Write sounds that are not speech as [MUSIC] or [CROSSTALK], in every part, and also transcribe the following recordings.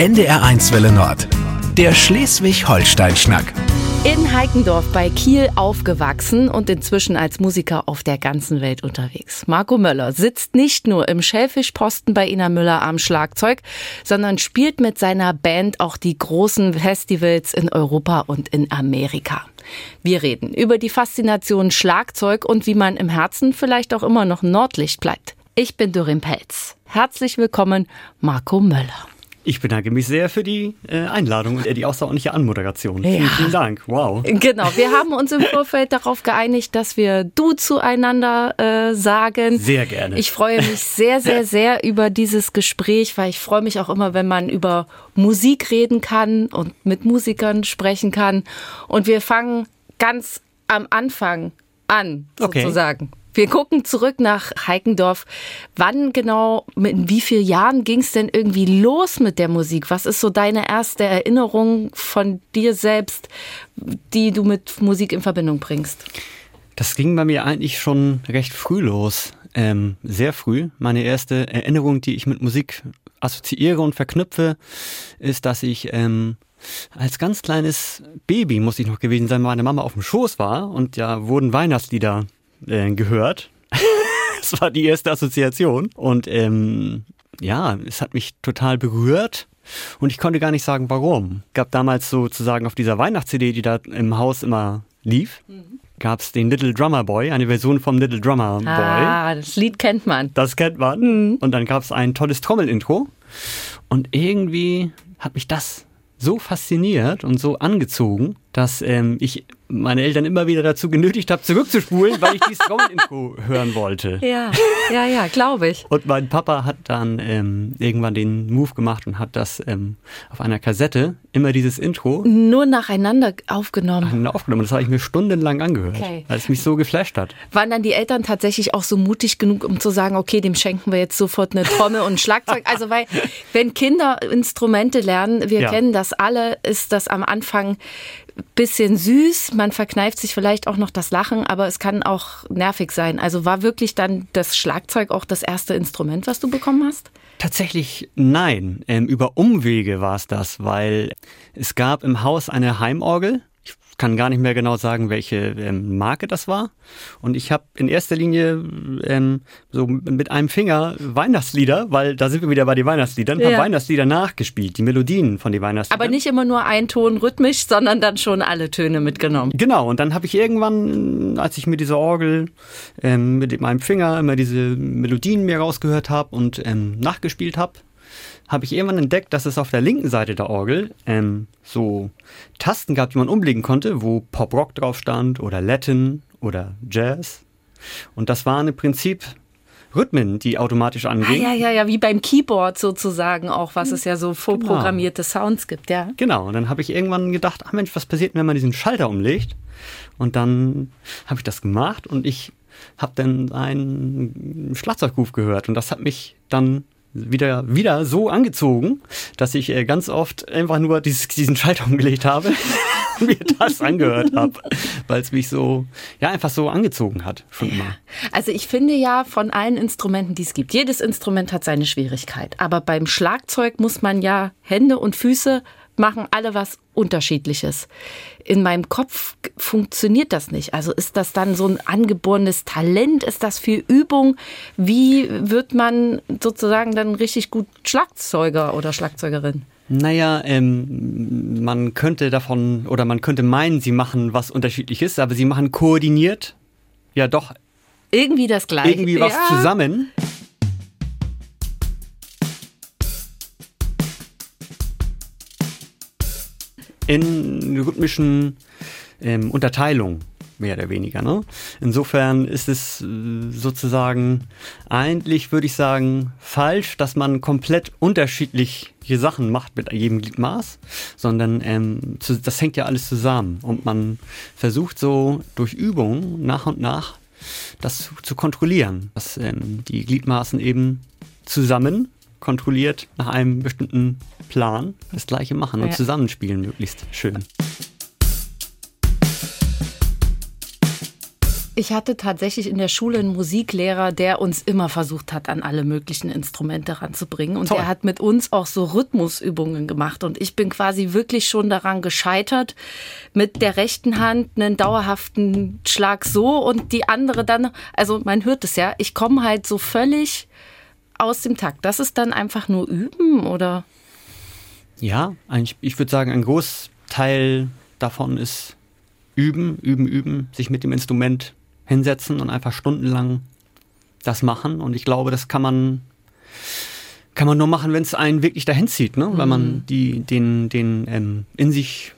NDR1 Welle Nord. Der Schleswig-Holstein-Schnack. In Heikendorf bei Kiel aufgewachsen und inzwischen als Musiker auf der ganzen Welt unterwegs. Marco Möller sitzt nicht nur im Schellfischposten bei Ina Müller am Schlagzeug, sondern spielt mit seiner Band auch die großen Festivals in Europa und in Amerika. Wir reden über die Faszination Schlagzeug und wie man im Herzen vielleicht auch immer noch Nordlicht bleibt. Ich bin Dorin Pelz. Herzlich willkommen, Marco Möller. Ich bedanke mich sehr für die äh, Einladung und die außerordentliche Anmoderation. Ja. Vielen, vielen Dank. Wow. Genau, wir haben uns im Vorfeld [LAUGHS] darauf geeinigt, dass wir du zueinander äh, sagen. Sehr gerne. Ich freue mich sehr, sehr, [LAUGHS] sehr über dieses Gespräch, weil ich freue mich auch immer, wenn man über Musik reden kann und mit Musikern sprechen kann. Und wir fangen ganz am Anfang an, sozusagen. Wir gucken zurück nach Heikendorf. Wann genau, in wie vielen Jahren ging es denn irgendwie los mit der Musik? Was ist so deine erste Erinnerung von dir selbst, die du mit Musik in Verbindung bringst? Das ging bei mir eigentlich schon recht früh los. Ähm, sehr früh. Meine erste Erinnerung, die ich mit Musik assoziiere und verknüpfe, ist, dass ich ähm, als ganz kleines Baby, muss ich noch gewesen sein, meine Mama auf dem Schoß war und ja wurden Weihnachtslieder äh, gehört. [LAUGHS] das war die erste Assoziation. Und ähm, ja, es hat mich total berührt. Und ich konnte gar nicht sagen, warum. Gab damals sozusagen auf dieser Weihnachts-CD, die da im Haus immer lief, mhm. gab es den Little Drummer Boy, eine Version vom Little Drummer Boy. Ah, das Lied kennt man. Das kennt man. Mhm. Und dann gab es ein tolles Trommelintro. Und irgendwie hat mich das so fasziniert und so angezogen, dass ähm, ich meine Eltern immer wieder dazu genötigt habe, zurückzuspulen, weil ich dieses [LAUGHS] Trommelintro hören wollte. Ja, ja, ja, glaube ich. Und mein Papa hat dann ähm, irgendwann den Move gemacht und hat das ähm, auf einer Kassette immer dieses Intro nur nacheinander aufgenommen. Nacheinander aufgenommen. Das habe ich mir stundenlang angehört, okay. weil es mich so geflasht hat. Waren dann die Eltern tatsächlich auch so mutig genug, um zu sagen, okay, dem schenken wir jetzt sofort eine Trommel und ein Schlagzeug? Also weil wenn Kinder Instrumente lernen, wir ja. kennen das alle, ist das am Anfang bisschen süß, man verkneift sich vielleicht auch noch das Lachen, aber es kann auch nervig sein. Also war wirklich dann das Schlagzeug auch das erste Instrument, was du bekommen hast? Tatsächlich nein. Ähm, über Umwege war es das, weil es gab im Haus eine Heimorgel kann gar nicht mehr genau sagen, welche ähm, Marke das war. Und ich habe in erster Linie ähm, so mit einem Finger Weihnachtslieder, weil da sind wir wieder bei den Weihnachtsliedern, ja. habe Weihnachtslieder nachgespielt, die Melodien von den Weihnachtsliedern. Aber nicht immer nur ein Ton rhythmisch, sondern dann schon alle Töne mitgenommen. Genau, und dann habe ich irgendwann, als ich mit dieser Orgel ähm, mit meinem Finger immer diese Melodien mir rausgehört habe und ähm, nachgespielt habe, habe ich irgendwann entdeckt, dass es auf der linken Seite der Orgel ähm, so Tasten gab, die man umlegen konnte, wo Pop-Rock drauf stand oder Latin oder Jazz. Und das waren im Prinzip Rhythmen, die automatisch angingen. Ah, ja, ja, ja, wie beim Keyboard sozusagen auch, was es ja so vorprogrammierte genau. Sounds gibt, ja. Genau, und dann habe ich irgendwann gedacht, ach Mensch, was passiert, wenn man diesen Schalter umlegt? Und dann habe ich das gemacht und ich habe dann einen Schlagzeugruf gehört und das hat mich dann wieder, wieder so angezogen, dass ich äh, ganz oft einfach nur dieses, diesen Schalter umgelegt habe und [LAUGHS] mir das angehört habe, weil es mich so, ja, einfach so angezogen hat schon immer. Also ich finde ja von allen Instrumenten, die es gibt, jedes Instrument hat seine Schwierigkeit. Aber beim Schlagzeug muss man ja Hände und Füße machen alle was Unterschiedliches. In meinem Kopf funktioniert das nicht. Also ist das dann so ein angeborenes Talent? Ist das viel Übung? Wie wird man sozusagen dann richtig gut Schlagzeuger oder Schlagzeugerin? Naja, ähm, man könnte davon oder man könnte meinen, sie machen was Unterschiedliches, aber sie machen koordiniert ja doch irgendwie das Gleiche. Irgendwie was ja. zusammen. In rhythmischen ähm, Unterteilungen mehr oder weniger. Ne? Insofern ist es äh, sozusagen eigentlich, würde ich sagen, falsch, dass man komplett unterschiedliche Sachen macht mit jedem Gliedmaß, sondern ähm, zu, das hängt ja alles zusammen und man versucht so durch Übung nach und nach das zu kontrollieren, dass ähm, die Gliedmaßen eben zusammen kontrolliert nach einem bestimmten Plan das Gleiche machen und ja. zusammenspielen möglichst schön. Ich hatte tatsächlich in der Schule einen Musiklehrer, der uns immer versucht hat, an alle möglichen Instrumente ranzubringen. Und Toll. der hat mit uns auch so Rhythmusübungen gemacht. Und ich bin quasi wirklich schon daran gescheitert, mit der rechten Hand einen dauerhaften Schlag so und die andere dann, also man hört es ja, ich komme halt so völlig aus dem Takt. Das ist dann einfach nur üben oder? Ja, eigentlich, ich würde sagen, ein Großteil davon ist üben, üben, üben, sich mit dem Instrument hinsetzen und einfach stundenlang das machen. Und ich glaube, das kann man, kann man nur machen, wenn es einen wirklich dahin zieht, ne? Wenn man die, den, den ähm, in sich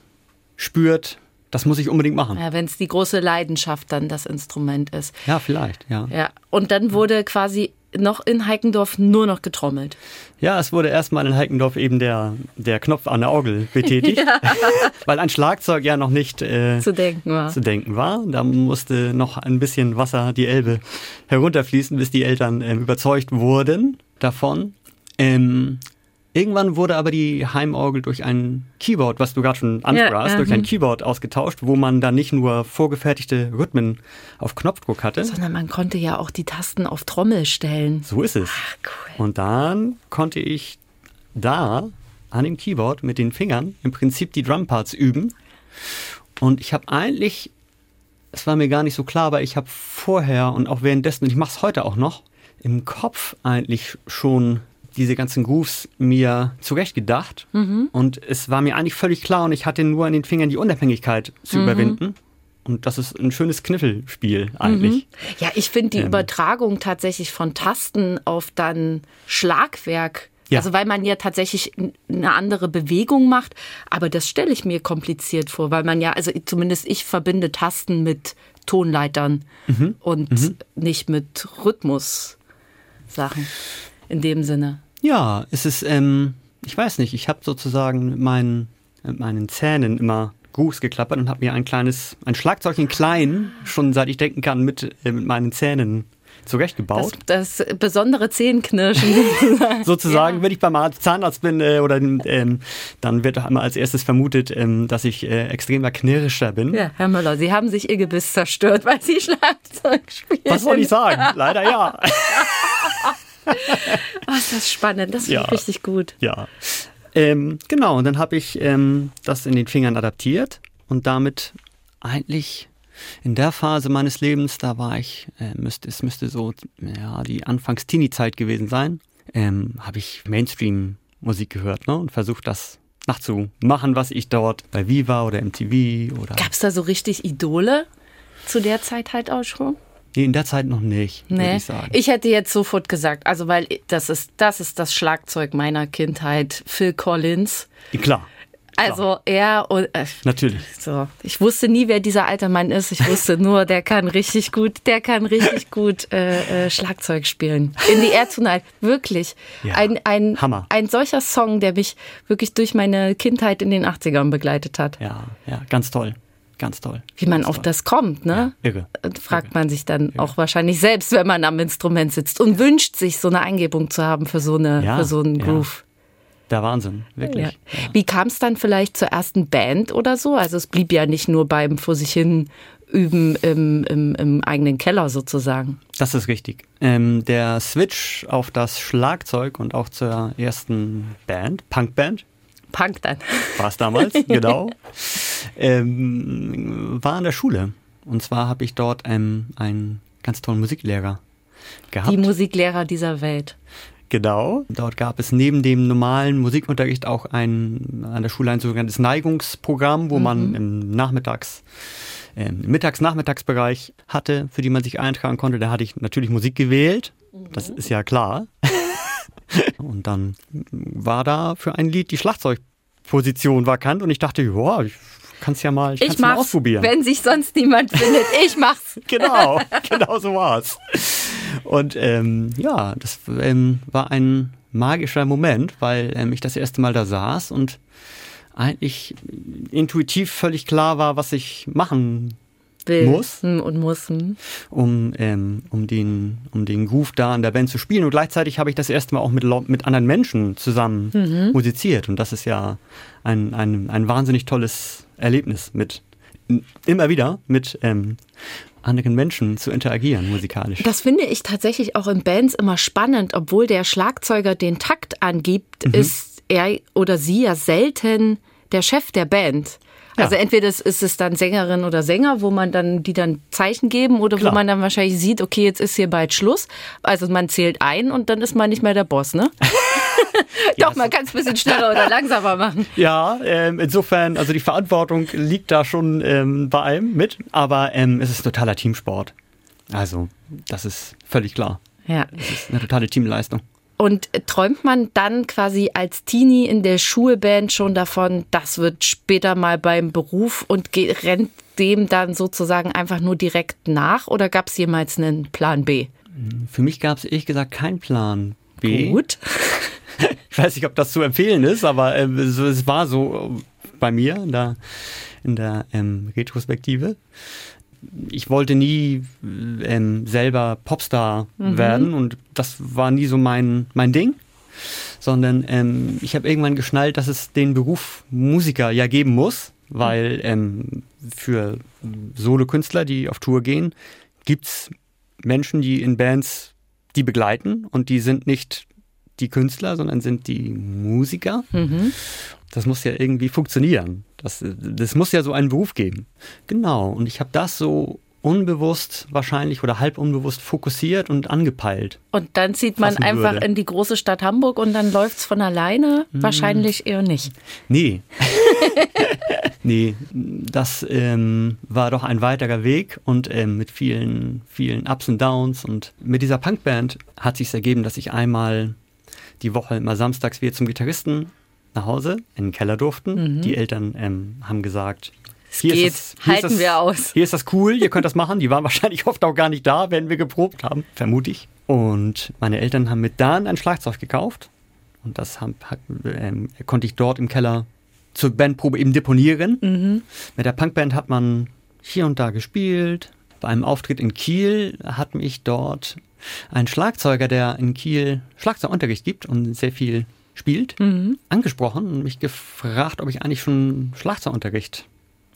spürt, das muss ich unbedingt machen. Ja, wenn es die große Leidenschaft dann das Instrument ist. Ja, vielleicht, ja. Ja, und dann wurde quasi noch in Heikendorf nur noch getrommelt. Ja, es wurde erstmal in Heikendorf eben der, der Knopf an der Orgel betätigt, [LAUGHS] weil ein Schlagzeug ja noch nicht äh, Zu denken war. zu denken war. Da musste noch ein bisschen Wasser die Elbe herunterfließen, bis die Eltern ähm, überzeugt wurden davon. Ähm, irgendwann wurde aber die Heimorgel durch ein Keyboard, was du gerade schon ansprachst, ja, durch ein mhm. Keyboard ausgetauscht, wo man dann nicht nur vorgefertigte Rhythmen auf Knopfdruck hatte. Sondern man konnte ja auch die Tasten auf Trommel stellen. So ist es. Ach, cool. Und dann konnte ich da an dem Keyboard mit den Fingern im Prinzip die Drumparts üben. Und ich habe eigentlich, es war mir gar nicht so klar, aber ich habe vorher und auch währenddessen, und ich mache es heute auch noch, im Kopf eigentlich schon diese ganzen Grooves mir zurechtgedacht. Und es war mir eigentlich völlig klar und ich hatte nur an den Fingern die Unabhängigkeit zu überwinden. Und das ist ein schönes Kniffelspiel eigentlich. Ja, ich finde die Ähm. Übertragung tatsächlich von Tasten auf dann Schlagwerk. Ja. Also weil man ja tatsächlich eine andere Bewegung macht, aber das stelle ich mir kompliziert vor, weil man ja, also zumindest ich verbinde Tasten mit Tonleitern Mhm. und nicht mit Rhythmus-Sachen in dem Sinne. Ja, es ist, ähm, ich weiß nicht, ich habe sozusagen mit meinen, mit meinen Zähnen immer Grooves geklappert und habe mir ein kleines, ein Schlagzeug in klein, schon seit ich denken kann, mit, äh, mit meinen Zähnen Das, zurechtgebaut. das besondere Zähnenknirschen. [LAUGHS] sozusagen, wenn ich beim Arzt- Zahnarzt bin äh, oder ähm, dann wird doch immer als erstes vermutet, ähm, dass ich äh, extremer Knirscher bin. ja, Herr Müller, Sie haben sich Ihr Gebiss zerstört, weil Sie [LAUGHS] Schlagzeug spielen. Was soll ich sagen? Leider ja. [LAUGHS] Oh, ist das spannend. Das finde Ja. ich richtig gut. Ja. Ähm, genau, und dann habe ich ähm, das in den Fingern adaptiert und damit eigentlich in der Phase meines Lebens, da war ich, äh, müsste, es müsste so ja, die Anfangs-Teenie-Zeit gewesen sein, ähm, habe ich Mainstream-Musik gehört ne, und versucht, das nachzumachen, was ich dort bei Viva oder MTV oder. Gab es da so richtig Idole zu der Zeit halt auch schon? Nee, in der Zeit noch nicht, würde Nee. ich sagen. Ich hätte jetzt sofort gesagt, also weil das ist, das ist das Schlagzeug meiner Kindheit, Phil Collins. Klar, Also er und äh, natürlich. so. Ich wusste nie, wer dieser alte Mann ist. Ich wusste nur, der kann richtig gut, der kann richtig gut äh, äh, Schlagzeug spielen. In the Air Tonight, wirklich. Ja, Ein, ein, Hammer. ein solcher Song, der mich wirklich durch meine Kindheit in den 80ern begleitet hat. Ja, ja, ganz toll. Ganz toll. Wie man ganz auf toll. das kommt, ne? Ja, irre. Und fragt man sich dann auch wahrscheinlich selbst, wenn man am Instrument sitzt und wünscht sich so eine Eingebung zu haben für so eine Ja, für so einen ja. Groove. Der Wahnsinn, wirklich. Ja. Wie kam es dann vielleicht zur ersten Band oder so? Also es blieb ja nicht nur beim vor sich hin üben im, im, im eigenen Keller sozusagen. Das ist richtig. Ähm, der Switch auf das Schlagzeug und auch zur ersten Band, Punkband, Punk dann. war es damals, [LAUGHS] genau, ähm, war in der Schule. Und zwar habe ich dort ähm, einen ganz tollen Musiklehrer gehabt. Die Musiklehrer dieser Welt. Genau. Dort gab es neben dem normalen Musikunterricht auch ein, an der Schule ein sogenanntes Neigungsprogramm, wo man im Nachmittags, ähm, im Mittags-Nachmittagsbereich hatte, für die man sich eintragen konnte. Da hatte ich natürlich Musik gewählt. Das ist ja klar. [LAUGHS] und dann war da für ein Lied die Schlagzeugposition vakant und ich dachte, ja, ich kann es ja mal, ich Ich mal mach's, ausprobieren. wenn sich sonst niemand findet. Ich mach's. [LAUGHS] genau, genau so war's. Und ähm, ja, das ähm, war ein magischer Moment, weil ähm, ich das erste Mal da saß und eigentlich intuitiv völlig klar war, was ich machen Will. Muss. Hm, Und muss. hm. um, ähm, um, den, um den Groove da in der Band zu spielen. Und gleichzeitig habe ich das erste Mal auch mit, mit anderen Menschen zusammen Mhm. musiziert. Und das ist ja ein, ein, ein wahnsinnig tolles Erlebnis mit immer wieder mit ähm, anderen Menschen zu interagieren musikalisch. Das finde ich tatsächlich auch in Bands immer spannend, obwohl der Schlagzeuger den Takt angibt, mhm. ist er oder sie ja selten der Chef der Band. Also ja. entweder ist es dann Sängerin oder Sänger, wo man dann die dann Zeichen geben oder Klar. wo man dann wahrscheinlich sieht, okay, jetzt ist hier bald Schluss. Also man zählt ein und dann ist man nicht mehr der Boss, ne? [LAUGHS] [LAUGHS] Doch, ja, man kann es ein bisschen schneller oder langsamer machen. [LAUGHS] Ja, ähm, insofern, also die Verantwortung liegt da schon ähm, bei einem mit, aber ähm, es ist totaler Teamsport. Also, das ist völlig klar. Ja. Es ist eine totale Teamleistung. Und träumt man dann quasi als Teenie in der Schulband schon davon, das wird später mal beim Beruf und rennt dem dann sozusagen einfach nur direkt nach oder gab es jemals einen Plan B? Für mich gab es ehrlich gesagt keinen Plan B. Gut. [LAUGHS] ich weiß nicht, ob das zu empfehlen ist, aber äh, es war so bei mir in der, in der ähm, Retrospektive. Ich wollte nie ähm, selber Popstar mhm. werden und das war nie so mein, mein Ding, sondern ähm, ich habe irgendwann geschnallt, dass es den Beruf Musiker ja geben muss, weil ähm, für Solokünstler, die auf Tour gehen, gibt es Menschen, die in Bands die begleiten und die sind nicht die Künstler, sondern sind die Musiker. Mhm. Das muss ja irgendwie funktionieren. Das, das muss ja so einen Beruf geben. Genau. Und ich habe das so unbewusst wahrscheinlich oder halb unbewusst fokussiert und angepeilt. Und dann zieht man einfach würde. in die große Stadt Hamburg und dann läuft es von alleine? Hm. Wahrscheinlich eher nicht. Nee. [LAUGHS] nee, das ähm, war doch ein weiterer Weg und ähm, mit vielen, vielen Ups und Downs. Und mit dieser Punkband hat sich ergeben, dass ich einmal die Woche immer samstags wir zum Gitarristen nach Hause in den Keller durften. Mhm. Die Eltern ähm, haben gesagt, hier geht, das, halten das, wir aus. Hier ist das cool, ihr könnt das machen. Die waren [LAUGHS] wahrscheinlich oft auch gar nicht da, wenn wir geprobt haben, vermute ich. Und meine Eltern haben mit Dan ein Schlagzeug gekauft. Und das haben, ähm, konnte ich dort im Keller zur Bandprobe eben deponieren. Mhm. Mit der Punkband hat man hier und da gespielt. Bei einem Auftritt in Kiel hat mich dort ein Schlagzeuger, der in Kiel Schlagzeugunterricht gibt und sehr viel spielt, mhm. angesprochen und mich gefragt, ob ich eigentlich schon Schlagzeugunterricht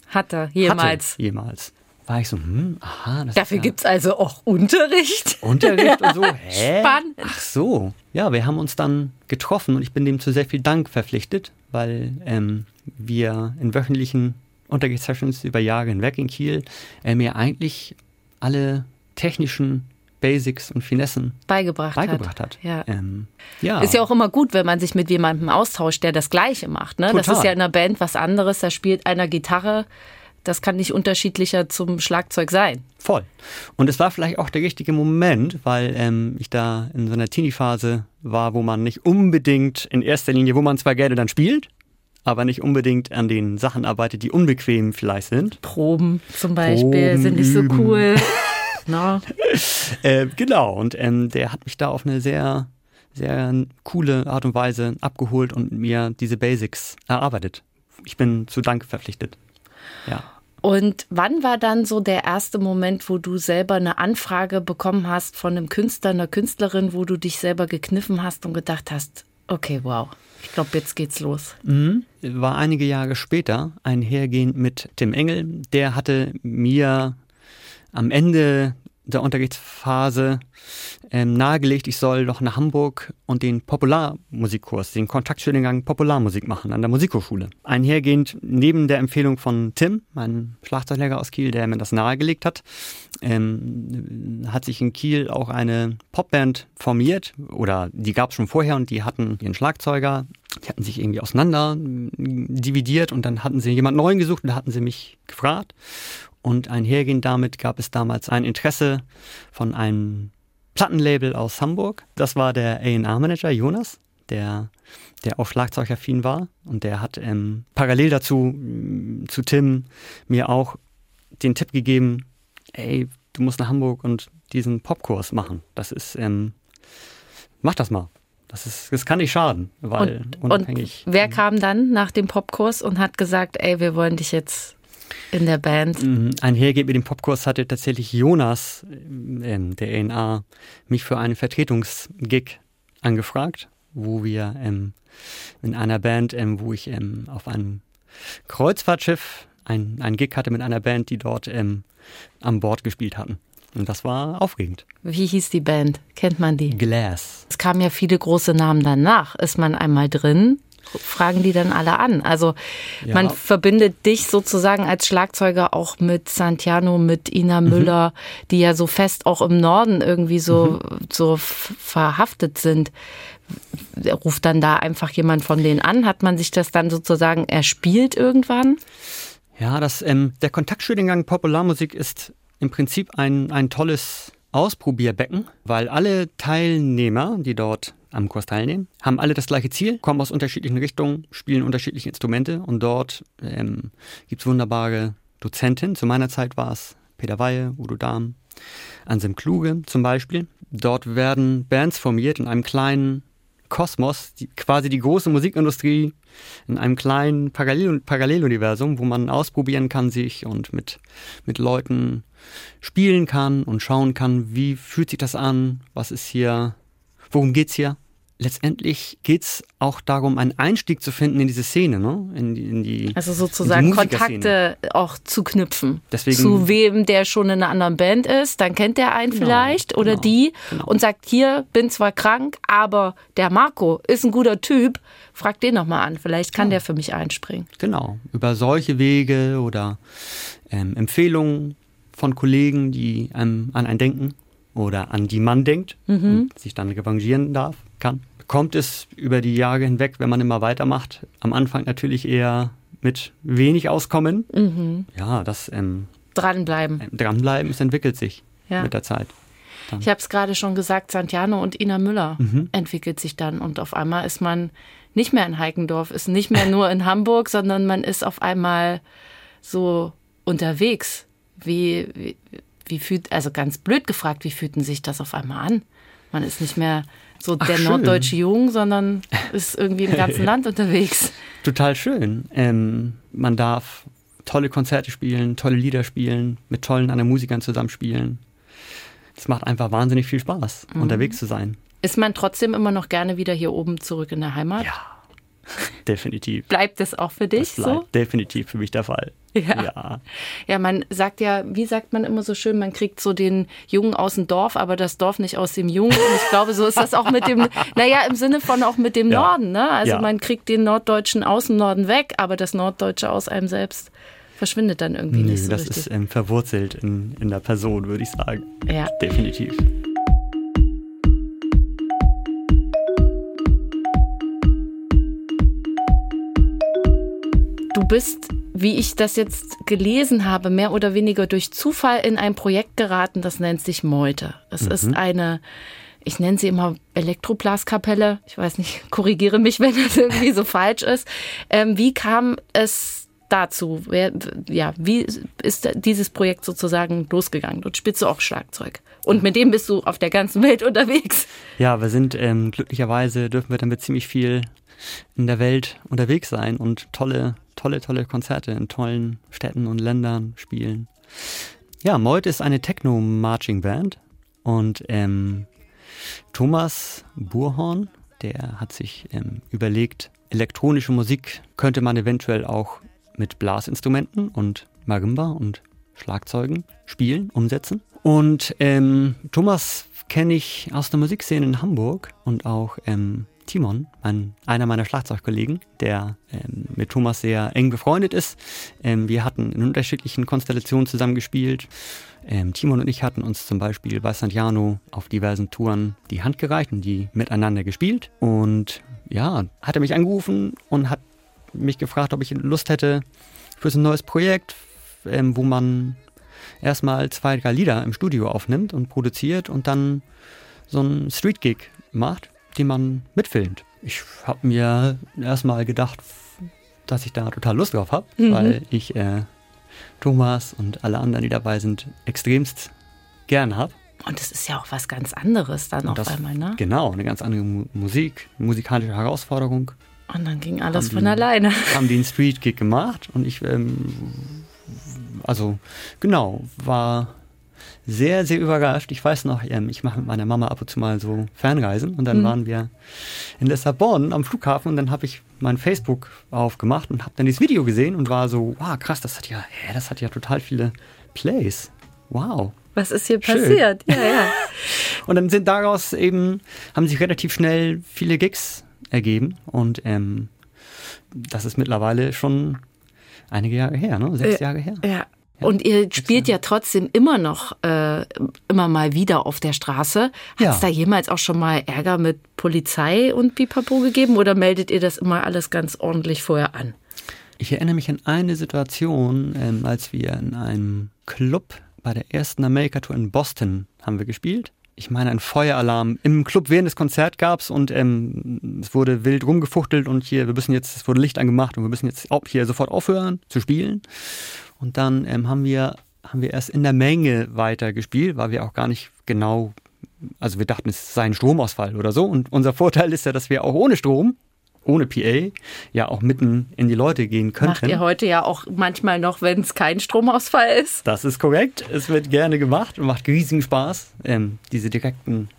hatte, jemals. Hatte, jemals. War ich so, hm, aha. Dafür ja gibt es also auch Unterricht. Unterricht und so, [LAUGHS] hä? Spannend. Ach so. Ja, wir haben uns dann getroffen und ich bin dem zu sehr viel Dank verpflichtet, weil ähm, wir in wöchentlichen Unterrichtssessions über Jahre hinweg in Kiel er mir eigentlich alle technischen Basics und Finessen beigebracht, beigebracht hat. hat. Ja. Ähm, ja. Ist ja auch immer gut, wenn man sich mit jemandem austauscht, der das Gleiche macht. Ne? Das ist ja in einer Band was anderes. Da spielt einer Gitarre. Das kann nicht unterschiedlicher zum Schlagzeug sein. Voll. Und es war vielleicht auch der richtige Moment, weil ähm, ich da in so einer Teenie-Phase war, wo man nicht unbedingt in erster Linie, wo man zwar gerne dann spielt, aber nicht unbedingt an den Sachen arbeitet, die unbequem vielleicht sind. Proben zum Beispiel Proben sind nicht so cool. [LAUGHS] No. äh, genau, und ähm, der hat mich da auf eine sehr, sehr coole Art und Weise abgeholt und mir diese Basics erarbeitet. Ich bin zu Dank verpflichtet. Ja. Und wann war dann so der erste Moment, wo du selber eine Anfrage bekommen hast von einem Künstler, einer Künstlerin, wo du dich selber gekniffen hast und gedacht hast, okay, wow, ich glaube, jetzt geht's los. Mhm. War einige Jahre später einhergehend mit Tim Engel. Der hatte mir am Ende der Unterrichtsphase ähm, nahegelegt, ich soll doch nach Hamburg und den Popularmusikkurs, den Kontaktstudiengang Popularmusik machen an der Musikhochschule. Einhergehend neben der Empfehlung von Tim, meinem Schlagzeuglehrer aus Kiel, der mir das nahegelegt hat, ähm, hat sich in Kiel auch eine Popband formiert oder die gab es schon vorher und die hatten ihren Schlagzeuger, die hatten sich irgendwie auseinander dividiert und dann hatten sie jemand neuen gesucht und da hatten sie mich gefragt und einhergehend damit gab es damals ein Interesse von einem Plattenlabel aus Hamburg. Das war der A&R-Manager Jonas, der, der auch Schlagzeugaffin war. Und der hat ähm, parallel dazu äh, zu Tim mir auch den Tipp gegeben, ey, du musst nach Hamburg und diesen Popkurs machen. Das ist, ähm, mach das mal. Das, ist, das kann nicht schaden, weil und, unabhängig. Und wer kam dann nach dem Popkurs und hat gesagt, ey, wir wollen dich jetzt in der Band. Mhm. Einhergeht mit dem Popkurs hatte tatsächlich Jonas, äh, der ENA, mich für einen Vertretungsgig angefragt, wo wir ähm, in einer Band, ähm, wo ich ähm, auf einem Kreuzfahrtschiff ein, ein Gig hatte mit einer Band, die dort ähm, am Bord gespielt hatten. Und das war aufregend. Wie hieß die Band? Kennt man die? Glass. Es kamen ja viele große Namen danach. Ist man einmal drin, fragen die dann alle an. Also ja. man verbindet dich sozusagen als Schlagzeuger auch mit Santiano, mit Ina mhm. Müller, die ja so fest auch im Norden irgendwie so, mhm. so verhaftet sind. Ruft dann da einfach jemand von denen an? Hat man sich das dann sozusagen erspielt irgendwann? Ja, das, ähm, der Kontaktstudiengang Popularmusik ist im Prinzip ein, ein tolles Ausprobierbecken, weil alle Teilnehmer, die dort am Kurs teilnehmen, haben alle das gleiche Ziel, kommen aus unterschiedlichen Richtungen, spielen unterschiedliche Instrumente und dort ähm, gibt es wunderbare Dozentinnen. Zu meiner Zeit war es Peter Weihe, Udo Dahm, Anselm Kluge zum Beispiel. Dort werden Bands formiert in einem kleinen Kosmos, die, quasi die große Musikindustrie in einem kleinen Parallel Paralleluniversum, wo man ausprobieren kann sich und mit, mit Leuten spielen kann und schauen kann, wie fühlt sich das an, was ist hier, worum geht's hier? letztendlich geht es auch darum, einen Einstieg zu finden in diese Szene, ne? in, die, in die Also sozusagen Kontakte auch zu knüpfen. Deswegen, zu wem, der schon in einer anderen Band ist, dann kennt der einen genau, vielleicht oder genau, die genau. und sagt, hier, bin zwar krank, aber der Marco ist ein guter Typ, frag den nochmal an, vielleicht kann ja. der für mich einspringen. Genau, über solche Wege oder ähm, Empfehlungen von Kollegen, die einem an einen denken oder an die man denkt mhm. und sich dann revanchieren darf kann. Kommt es über die Jahre hinweg, wenn man immer weitermacht, am Anfang natürlich eher mit wenig Auskommen. Mhm. Ja, das ähm, dranbleiben. Äh, dranbleiben, es entwickelt sich ja. mit der Zeit. Dann. Ich habe es gerade schon gesagt, Santiano und Ina Müller mhm. entwickelt sich dann und auf einmal ist man nicht mehr in Heikendorf, ist nicht mehr nur in Hamburg, sondern man ist auf einmal so unterwegs. Wie, wie, wie fühlt, also ganz blöd gefragt, wie fühlten sich das auf einmal an? Man ist nicht mehr so der Ach, norddeutsche Jung, sondern [LAUGHS] ist irgendwie im ganzen Land unterwegs. Total schön. Ähm, man darf tolle Konzerte spielen, tolle Lieder spielen, mit tollen anderen Musikern zusammenspielen. Es macht einfach wahnsinnig viel Spaß, mhm. unterwegs zu sein. Ist man trotzdem immer noch gerne wieder hier oben zurück in der Heimat? Ja, definitiv. Bleibt es auch für dich das bleibt so? Definitiv für mich der Fall. Ja. ja. Ja, man sagt ja, wie sagt man immer so schön, man kriegt so den Jungen aus dem Dorf, aber das Dorf nicht aus dem Jungen. Und ich glaube, so ist das auch mit dem, naja, im Sinne von auch mit dem ja. Norden. Ne? Also ja. man kriegt den Norddeutschen aus dem Norden weg, aber das Norddeutsche aus einem selbst verschwindet dann irgendwie Nö, nicht so das richtig. ist ähm, verwurzelt in, in der Person, würde ich sagen. Ja. Definitiv. Du bist wie ich das jetzt gelesen habe, mehr oder weniger durch Zufall in ein Projekt geraten, das nennt sich Meute. Es mhm. ist eine, ich nenne sie immer Elektroplastkapelle. Ich weiß nicht, [LAUGHS] korrigiere mich, wenn das irgendwie so falsch ist. Ähm, wie kam es dazu? Wer, ja, wie ist dieses Projekt sozusagen losgegangen? Dort spielst du auch Schlagzeug. Und mit dem bist du auf der ganzen Welt [LAUGHS] unterwegs. Ja, wir sind ähm, glücklicherweise dürfen wir damit ziemlich viel in der Welt unterwegs sein und tolle tolle, tolle Konzerte in tollen Städten und Ländern spielen. Ja, Moit ist eine Techno-Marching-Band und ähm, Thomas Burhorn, der hat sich ähm, überlegt, elektronische Musik könnte man eventuell auch mit Blasinstrumenten und Marimba und Schlagzeugen spielen, umsetzen. Und ähm, Thomas kenne ich aus der Musikszene in Hamburg und auch ähm, Timon, mein, einer meiner Schlagzeugkollegen, der ähm, mit Thomas sehr eng befreundet ist. Ähm, wir hatten in unterschiedlichen Konstellationen zusammengespielt. Ähm, Timon und ich hatten uns zum Beispiel bei Santiano auf diversen Touren die Hand gereicht und die miteinander gespielt. Und ja, hat er mich angerufen und hat mich gefragt, ob ich Lust hätte für so ein neues Projekt, ähm, wo man erstmal zwei, drei Lieder im Studio aufnimmt und produziert und dann so ein Street-Gig macht die man mitfilmt. Ich habe mir erstmal gedacht, dass ich da total Lust drauf habe, mhm. weil ich äh, Thomas und alle anderen, die dabei sind, extremst gern habe. Und es ist ja auch was ganz anderes dann und auf einmal, ne? Genau, eine ganz andere Mu Musik, musikalische Herausforderung. Und dann ging alles von die, alleine. [LAUGHS] Haben die einen Street-Gig gemacht und ich, ähm, also genau, war sehr, sehr überrascht. Ich weiß noch, ähm, ich mache mit meiner Mama ab und zu mal so Fernreisen und dann mhm. waren wir in Lissabon am Flughafen und dann habe ich mein Facebook aufgemacht und habe dann dieses Video gesehen und war so, wow, krass, das hat ja, hä, das hat ja total viele Plays. Wow. Was ist hier Schön. passiert? Ja, ja. [LAUGHS] und dann sind daraus eben, haben sich relativ schnell viele Gigs ergeben und ähm, das ist mittlerweile schon einige Jahre her, ne? Sechs äh, Jahre her. Ja. Und ihr spielt ja trotzdem immer noch äh, immer mal wieder auf der Straße. Hat es ja. da jemals auch schon mal Ärger mit Polizei und Pipapo gegeben oder meldet ihr das immer alles ganz ordentlich vorher an? Ich erinnere mich an eine Situation, ähm, als wir in einem Club bei der ersten Amerika-Tour in Boston haben wir gespielt ich meine, ein Feueralarm im Club während des Konzerts gab's und ähm, es wurde wild rumgefuchtelt und hier, wir müssen jetzt, es wurde Licht angemacht und wir müssen jetzt hier sofort aufhören zu spielen. Und dann ähm, haben wir haben wir erst in der Menge weiter gespielt, weil wir auch gar nicht genau, also wir dachten, es sei ein Stromausfall oder so. Und unser Vorteil ist ja, dass wir auch ohne Strom ohne PA ja auch mitten in die Leute gehen könnten. Macht ihr heute ja auch manchmal noch, wenn es kein Stromausfall ist? Das ist korrekt. Es wird gerne gemacht und macht riesigen Spaß, ähm, diese direkten,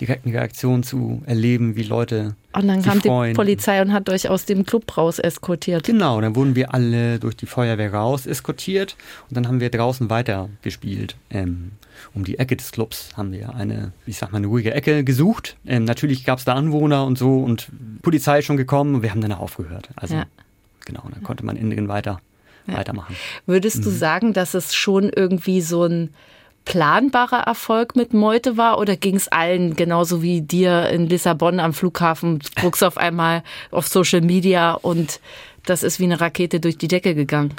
direkten Reaktionen zu erleben, wie Leute und dann kam freuen. die Polizei und hat euch aus dem Club raus eskortiert. Genau, dann wurden wir alle durch die Feuerwehr raus eskortiert und dann haben wir draußen weiter gespielt. Ähm, um die Ecke des Clubs haben wir eine, ich sag mal, eine ruhige Ecke gesucht. Ähm, natürlich gab es da Anwohner und so und Polizei ist schon gekommen und wir haben danach aufgehört. Also ja. genau, dann konnte man innen weiter ja. weitermachen. Würdest mhm. du sagen, dass es schon irgendwie so ein planbarer Erfolg mit Meute war oder ging es allen genauso wie dir in Lissabon am Flughafen? Guckst auf einmal auf Social Media und das ist wie eine Rakete durch die Decke gegangen.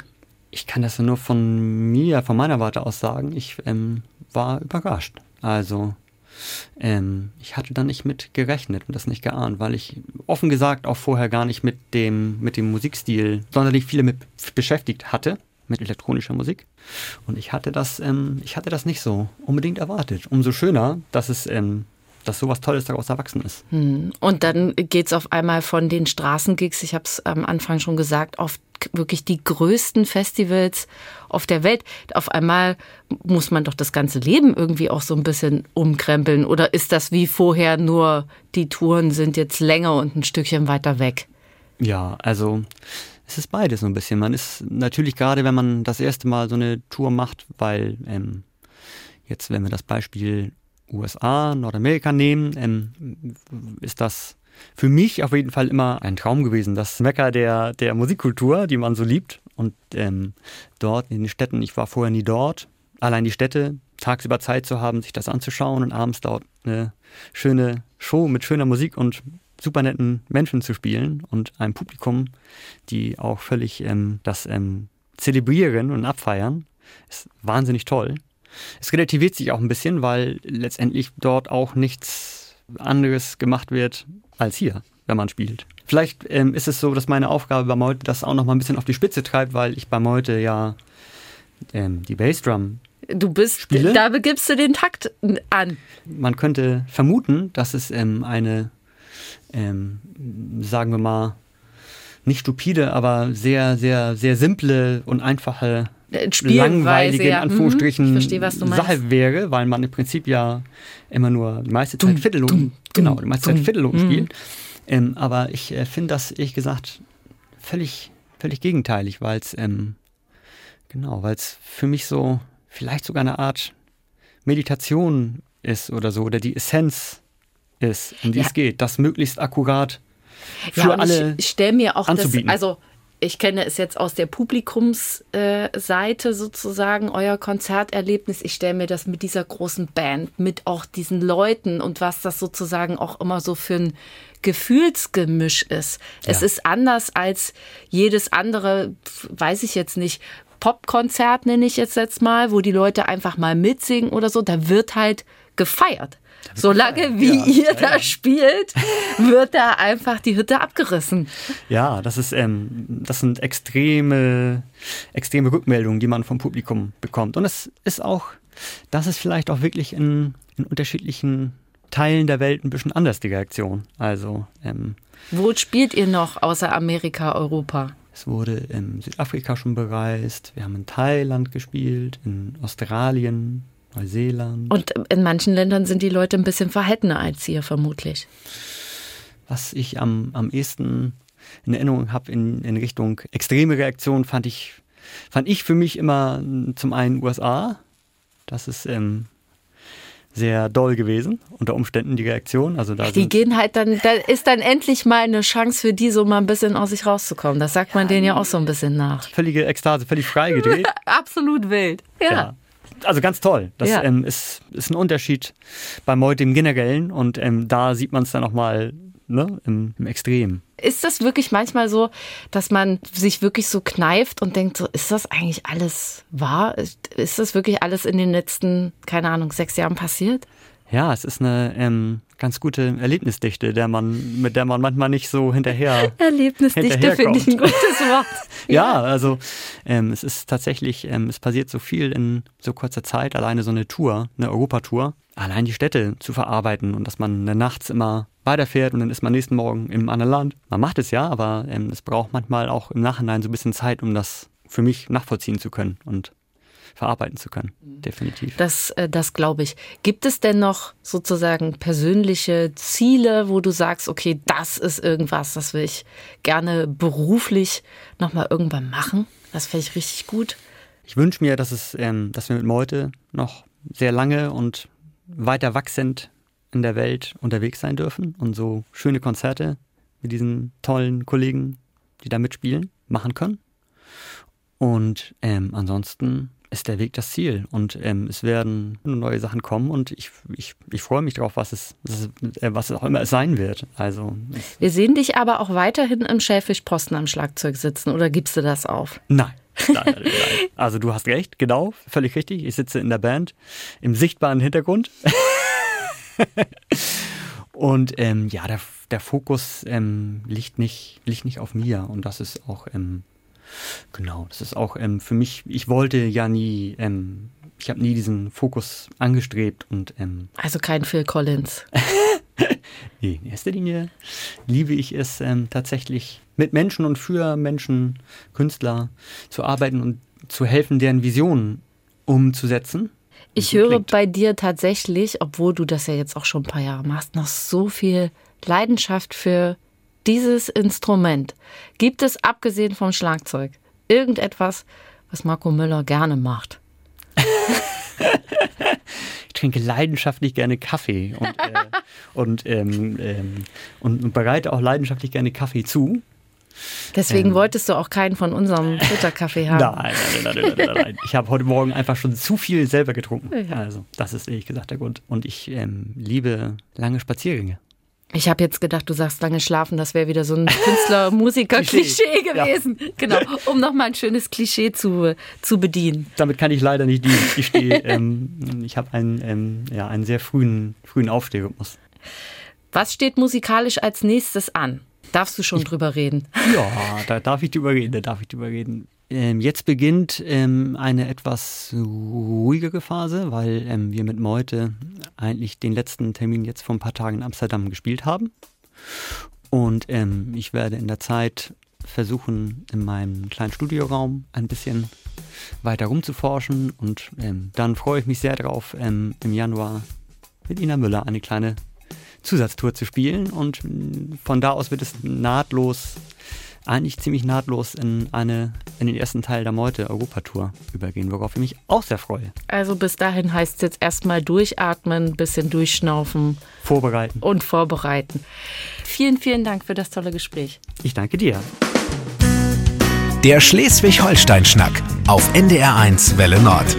Ich kann das nur von mir, von meiner Warte aus sagen. Ich ähm, war überrascht. Also ähm, ich hatte da nicht mit gerechnet und das nicht geahnt, weil ich offen gesagt auch vorher gar nicht mit dem, mit dem Musikstil sonderlich viele mit beschäftigt hatte mit elektronischer Musik. Und ich hatte das, ähm, ich hatte das nicht so unbedingt erwartet. Umso schöner, dass es ähm, dass sowas Tolles daraus erwachsen ist. Hm. Und dann geht es auf einmal von den Straßengigs, ich habe es am Anfang schon gesagt, auf wirklich die größten Festivals auf der Welt. Auf einmal muss man doch das ganze Leben irgendwie auch so ein bisschen umkrempeln. Oder ist das wie vorher nur, die Touren sind jetzt länger und ein Stückchen weiter weg? Ja, also es ist beides so ein bisschen. Man ist natürlich gerade, wenn man das erste Mal so eine Tour macht, weil ähm, jetzt, wenn wir das Beispiel USA, Nordamerika nehmen, ähm, ist das für mich auf jeden Fall immer ein Traum gewesen. Das Mecker der, der Musikkultur, die man so liebt. Und ähm, dort in den Städten, ich war vorher nie dort, allein die Städte, tagsüber Zeit zu haben, sich das anzuschauen und abends dort eine schöne Show mit schöner Musik und super netten Menschen zu spielen und einem Publikum, die auch völlig ähm, das ähm, zelebrieren und abfeiern, ist wahnsinnig toll. Es relativiert sich auch ein bisschen, weil letztendlich dort auch nichts anderes gemacht wird als hier, wenn man spielt. Vielleicht ähm, ist es so, dass meine Aufgabe bei Meute das auch noch mal ein bisschen auf die Spitze treibt, weil ich bei Meute ja ähm, die Bassdrum Du bist, spiele. da begibst du den Takt an. Man könnte vermuten, dass es ähm, eine ähm, sagen wir mal, nicht stupide, aber sehr, sehr, sehr simple und einfache, äh, langweilige, ja. in mhm. Anführungsstrichen, verstehe, Sache wäre, weil man im Prinzip ja immer nur die meiste Zeit Viertelung, genau, die meiste Zeit Viertelung mhm. spielt. Ähm, aber ich äh, finde das, ehrlich gesagt, völlig, völlig gegenteilig, weil es, ähm, genau, weil es für mich so vielleicht sogar eine Art Meditation ist oder so, oder die Essenz ist, um die ja. es geht, das möglichst akkurat für ja, alle ich stelle mir auch anzubieten. das, also ich kenne es jetzt aus der Publikumsseite äh, sozusagen, euer Konzerterlebnis. Ich stelle mir das mit dieser großen Band, mit auch diesen Leuten und was das sozusagen auch immer so für ein Gefühlsgemisch ist. Ja. Es ist anders als jedes andere, weiß ich jetzt nicht, Popkonzert nenne ich jetzt jetzt mal, wo die Leute einfach mal mitsingen oder so. Da wird halt gefeiert. Solange wie ja, ihr ja, da ja. spielt, wird da einfach die Hütte abgerissen. Ja, das ist ähm, das sind extreme, extreme Rückmeldungen, die man vom Publikum bekommt. Und es ist auch, das ist vielleicht auch wirklich in, in unterschiedlichen Teilen der Welt ein bisschen anders die Reaktion. Also ähm, wo spielt ihr noch außer Amerika, Europa? Es wurde in Südafrika schon bereist, wir haben in Thailand gespielt, in Australien, Neuseeland. Und in manchen Ländern sind die Leute ein bisschen verhaltener als hier vermutlich. Was ich am, am ehesten in Erinnerung habe in, in Richtung extreme Reaktion, fand ich, fand ich für mich immer zum einen USA. Das ist ähm, sehr doll gewesen, unter Umständen die Reaktion. Also da die gehen halt dann, da ist dann endlich mal eine Chance für die, so mal ein bisschen aus sich rauszukommen. Das sagt man denen ja auch so ein bisschen nach. Völlige Ekstase, völlig frei gedreht. [LAUGHS] Absolut wild. ja. ja also ganz toll. Das ja. ähm, ist, ist ein Unterschied beim Meute im Generellen und ähm, da sieht man es dann nochmal ne, im, im Extrem. Ist das wirklich manchmal so, dass man sich wirklich so kneift und denkt, so, ist das eigentlich alles wahr? Ist das wirklich alles in den letzten, keine Ahnung, sechs Jahren passiert? Ja, es ist eine ähm, ganz gute Erlebnisdichte, der man, mit der man manchmal nicht so hinterher. Erlebnisdichte finde ich ein gutes Wort. [LAUGHS] ja. also ähm, es ist tatsächlich, ähm, es passiert so viel in so kurzer Zeit. Alleine so eine Tour, eine Europatour, allein die Städte zu verarbeiten und dass man nachts immer weiterfährt und dann ist man nächsten Morgen im anderen Land. Man macht es ja, aber ähm, es braucht manchmal auch im Nachhinein so ein bisschen Zeit, um das für mich nachvollziehen zu können und verarbeiten zu können. Mhm. Definitiv. Das, äh, das glaube ich. Gibt es denn noch sozusagen persönliche Ziele, wo du sagst, okay, das ist irgendwas, das will ich gerne beruflich nochmal irgendwann machen? Das fände ich richtig gut. Ich wünsche mir, dass, es, ähm, dass wir mit Meute noch sehr lange und weiter wachsend in der Welt unterwegs sein dürfen und so schöne Konzerte mit diesen tollen Kollegen, die da mitspielen, machen können. Und ähm, ansonsten ist der Weg das Ziel und ähm, es werden neue Sachen kommen und ich, ich, ich freue mich darauf, was es, was es auch immer es sein wird. Also, Wir sehen dich aber auch weiterhin im Schäfischposten am Schlagzeug sitzen oder gibst du das auf? Nein. [LAUGHS] Nein, nein, nein. Also du hast recht, genau, völlig richtig. Ich sitze in der Band im sichtbaren Hintergrund. [LAUGHS] und ähm, ja, der, der Fokus ähm, liegt, nicht, liegt nicht auf mir und das ist auch ähm, Genau, das ist auch ähm, für mich, ich wollte ja nie, ähm, ich habe nie diesen Fokus angestrebt und ähm, Also kein Phil Collins. [LAUGHS] nee, in erster Linie liebe ich es ähm, tatsächlich mit Menschen und für Menschen, Künstler zu arbeiten und zu helfen, deren Visionen umzusetzen. Ich höre bei dir tatsächlich, obwohl du das ja jetzt auch schon ein paar Jahre machst, noch so viel Leidenschaft für dieses Instrument. Gibt es, abgesehen vom Schlagzeug, irgendetwas, was Marco Müller gerne macht? [LAUGHS] ich trinke leidenschaftlich gerne Kaffee und, äh, [LAUGHS] und, ähm, ähm, und bereite auch leidenschaftlich gerne Kaffee zu. Deswegen ähm, wolltest du auch keinen von unserem [LAUGHS] Filterkaffee haben. Nein, nein, nein, nein, nein. Ich habe heute Morgen einfach schon zu viel selber getrunken. Ja. Also, das ist ehrlich gesagt der Grund. Und ich ähm, liebe lange Spaziergänge. Ich habe jetzt gedacht, du sagst lange schlafen, das wäre wieder so ein Künstler-Musiker-Klischee [LAUGHS] gewesen. Ja. Genau, um nochmal ein schönes Klischee zu, zu bedienen. Damit kann ich leider nicht dienen. Ich stehe, [LAUGHS] ähm, ich habe einen, ähm, ja, einen sehr frühen, frühen Aufstehrhythmus. Was steht musikalisch als nächstes an? Darfst du schon ich, drüber reden? Ja, da darf ich drüber reden, da darf ich drüber reden. Ähm, jetzt beginnt ähm, eine etwas ruhigere Phase, weil ähm, wir mit Meute eigentlich den letzten Termin jetzt vor ein paar Tagen in Amsterdam gespielt haben. Und ich werde in der Zeit versuchen, in meinem kleinen Studioraum ein bisschen weiter rumzuforschen. Und dann freue ich mich sehr darauf, im Januar mit Ina Müller eine kleine Zusatztour zu spielen. Und von da aus wird es nahtlos eigentlich ziemlich nahtlos in, eine, in den ersten Teil der Meute Europatour übergehen, worauf ich mich auch sehr freue. Also bis dahin heißt es jetzt erstmal durchatmen, bisschen durchschnaufen. Vorbereiten. Und vorbereiten. Vielen, vielen Dank für das tolle Gespräch. Ich danke dir. Der Schleswig-Holstein-Schnack auf NDR1 Welle Nord.